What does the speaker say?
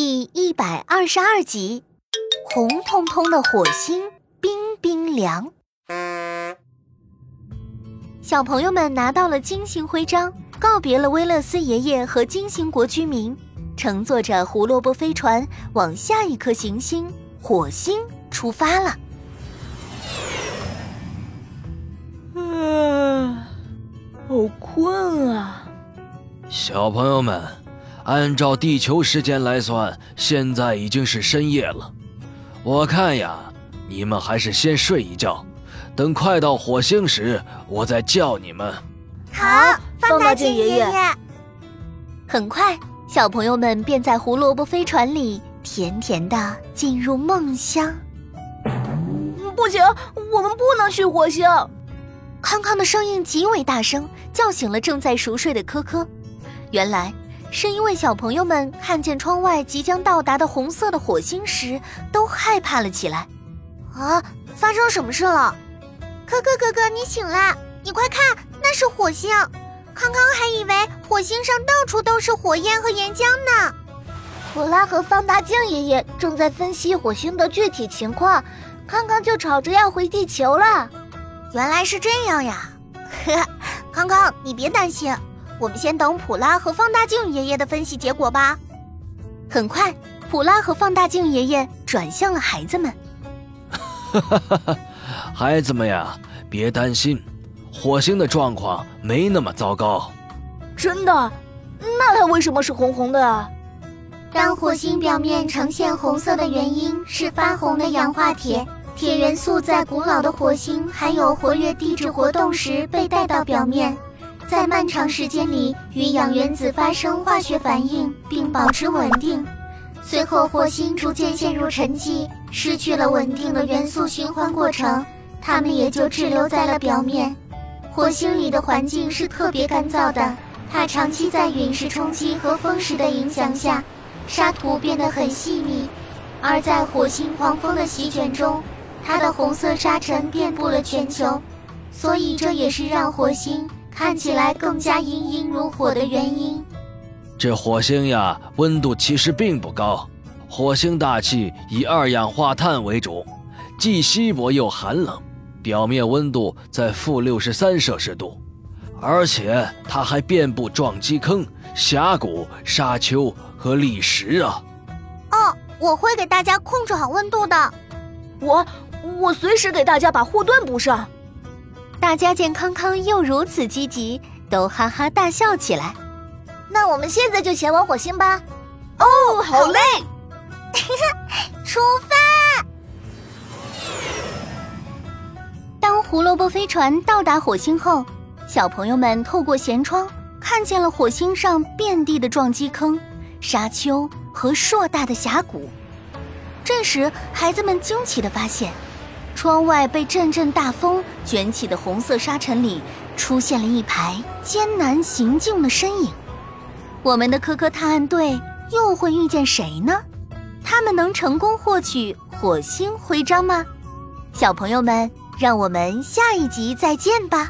第一百二十二集，红彤彤的火星冰冰凉。小朋友们拿到了金星徽章，告别了威勒斯爷爷和金星国居民，乘坐着胡萝卜飞船往下一颗行星火星出发了。嗯，好困啊！小朋友们，按照地球时间来算，现在已经是深夜了。我看呀，你们还是先睡一觉，等快到火星时，我再叫你们。好，放大镜爷爷。很快，小朋友们便在胡萝卜飞船里甜甜的进入梦乡。不行，我们不能去火星！康康的声音极为大声，叫醒了正在熟睡的科科。原来是因为小朋友们看见窗外即将到达的红色的火星时，都害怕了起来。啊，发生什么事了？可可哥哥，你醒了！你快看，那是火星。康康还以为火星上到处都是火焰和岩浆呢。普拉和放大镜爷爷正在分析火星的具体情况，康康就吵着要回地球了。原来是这样呀！呵，康康，你别担心。我们先等普拉和放大镜爷爷的分析结果吧。很快，普拉和放大镜爷爷转向了孩子们。哈哈哈哈！孩子们呀，别担心，火星的状况没那么糟糕。真的？那它为什么是红红的啊？当火星表面呈现红色的原因是发红的氧化铁，铁元素在古老的火星含有活跃地质活动时被带到表面。在漫长时间里，与氧原子发生化学反应，并保持稳定。随后，火星逐渐陷入沉寂，失去了稳定的元素循环过程，它们也就滞留在了表面。火星里的环境是特别干燥的，它长期在陨石冲击和风蚀的影响下，沙土变得很细密。而在火星狂风的席卷中，它的红色沙尘遍布了全球，所以这也是让火星。看起来更加阴阴如火的原因。这火星呀，温度其实并不高。火星大气以二氧化碳为主，既稀薄又寒冷，表面温度在负六十三摄氏度，而且它还遍布撞击坑、峡谷、沙丘和砾石啊。哦，我会给大家控制好温度的。我，我随时给大家把护盾补上。大家见康康又如此积极，都哈哈大笑起来。那我们现在就前往火星吧。哦，好嘞！出发！当胡萝卜飞船到达火星后，小朋友们透过舷窗看见了火星上遍地的撞击坑、沙丘和硕大的峡谷。这时，孩子们惊奇的发现。窗外被阵阵大风卷起的红色沙尘里，出现了一排艰难行进的身影。我们的科科探案队又会遇见谁呢？他们能成功获取火星徽章吗？小朋友们，让我们下一集再见吧。